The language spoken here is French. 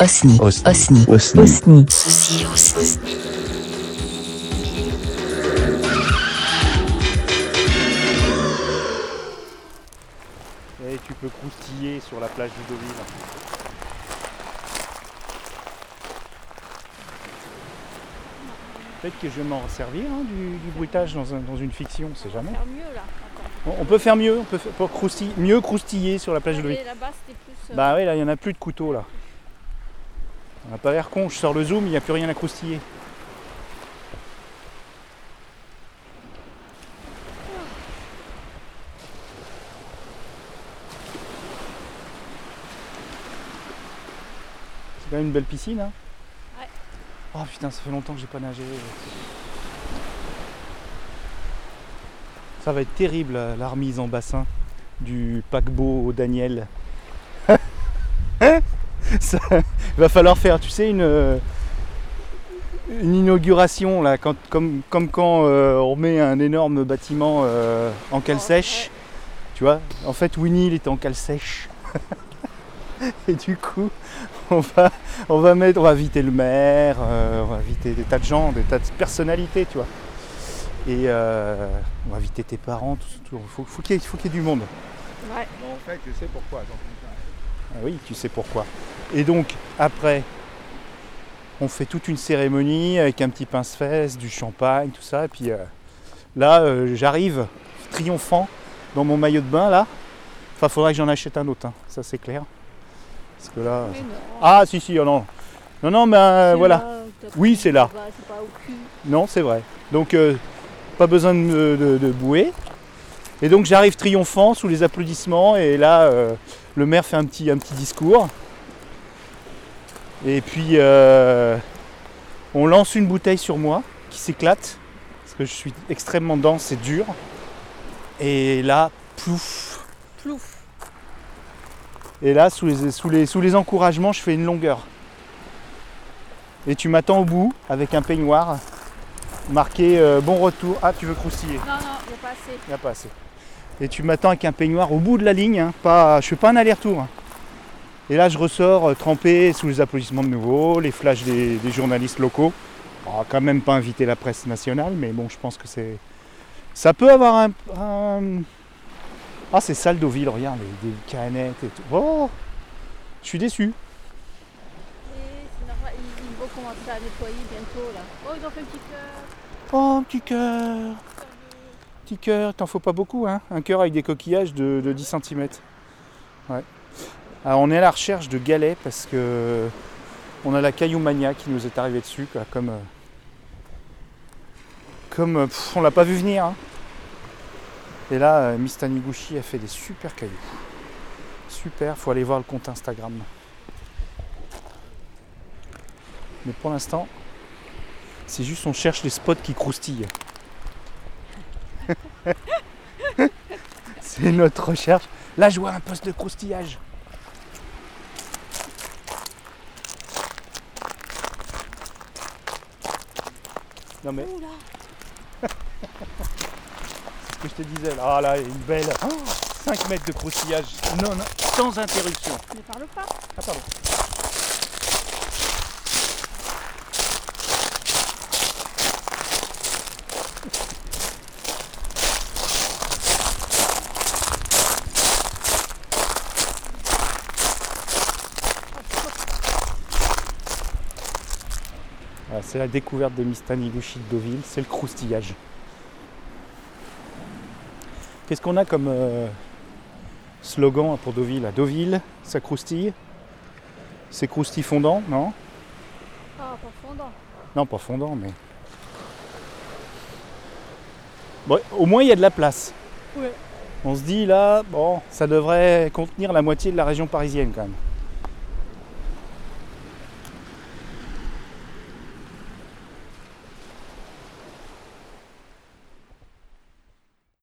Osni. Osni. Osni. Osni. Osni. Ceci Osni. Et tu peux croustiller sur la plage du Deauville. Peut-être que je vais m'en servir hein, du, du bruitage dans, un- dans une fiction, on sait jamais. faire mieux là. On, on peut faire mieux, on peut faire, pour croustiller- mieux croustiller sur la plage du Deauville. Et là-bas c'était plus. euh, Bah oui, là il n'y en a plus de couteau là. On n'a pas l'air con, je sors le zoom, il n'y a plus rien à croustiller. C'est quand même une belle piscine, hein Ouais. Oh putain, ça fait longtemps que j'ai pas nagé. Ça va être terrible la remise en bassin du paquebot Daniel. Ça, il va falloir faire, tu sais, une, une inauguration là, quand, comme, comme quand euh, on met un énorme bâtiment euh, en cale sèche. Tu vois, en fait, Winnie il était en cale sèche. Et du coup, on va, on va mettre, on va inviter le maire, euh, on va inviter des tas de gens, des tas de personnalités, tu vois. Et euh, on va inviter tes parents, tout, tout. Faut, faut qu'il y, ait- faut qu'il y ait du monde. Ouais. Bon, en fait, je sais pourquoi. Ah oui, tu sais pourquoi. Et donc, après, on fait toute une cérémonie avec un petit pince-fesse, du champagne, tout ça. Et puis euh, là, euh, j'arrive triomphant dans mon maillot de bain, là. Enfin, faudrait que j'en achète un autre, hein, ça c'est clair. Parce que là... Mais non. Ah, si, si, oh non. Non, non, mais euh, voilà. là, Oui, c'est là. pas. Non, c'est vrai. Donc, pas besoin de, de- de bouer. Et donc, j'arrive triomphant sous les applaudissements. Et là, le maire fait un petit, un petit discours. Et puis, euh, on lance une bouteille sur moi qui s'éclate. Parce que je suis extrêmement dense et dur. Et là, plouf. Plouf. Et là, sous les, sous, les, sous les encouragements, je fais une longueur. Et tu m'attends au bout avec un peignoir marqué euh, bon retour. Ah, tu veux croustiller Non, non, il n'y a pas assez. Il n'y a pas assez. Et tu m'attends avec un peignoir au bout de la ligne. hein, pas, je fais pas un aller-retour. Et là, je ressors euh, trempé sous les applaudissements de nouveau, les flashs des, des journalistes locaux. On va quand même pas inviter la presse nationale, mais bon, je pense que c'est. Ça peut avoir un. un- Ah, c'est sale Deauville, regarde, les, des canettes et tout. Oh Je suis déçu. Et c'est normal, ils, vont commencer à nettoyer bientôt là. Oh, ils ont fait un petit cœur. Oh, petit cœur Petit cœur, t'en faut pas beaucoup, hein Un cœur avec des coquillages de, de 10 cm. Ouais. On est à la recherche de galets parce que on a la cailloumania qui nous est arrivée dessus, comme. euh, comme. euh, pff, on l'a pas vu venir. hein. Et là, euh, Miss Taniguchi a fait des super cailloux. Super, faut aller voir le compte Instagram. Mais pour l'instant, c'est juste on cherche les spots qui croustillent. C'est notre recherche. Là, je vois un poste de croustillage. Non mais, c'est ce que je te disais. là. Ah là, une belle. 5 mètres de croustillage. Non, non, sans interruption. Ne parle pas. Ah pardon. C'est la découverte de Miss Taniguchi de Deauville, c'est le croustillage. Qu'est-ce qu'on a comme euh, slogan pour Deauville? À Deauville, ça croustille? C'est croustille fondant, non? Ah, pas fondant. Non, pas fondant, mais. Bon, au moins il y a de la place. Ouais. On se dit là, bon, ça devrait contenir la moitié de la région parisienne quand même.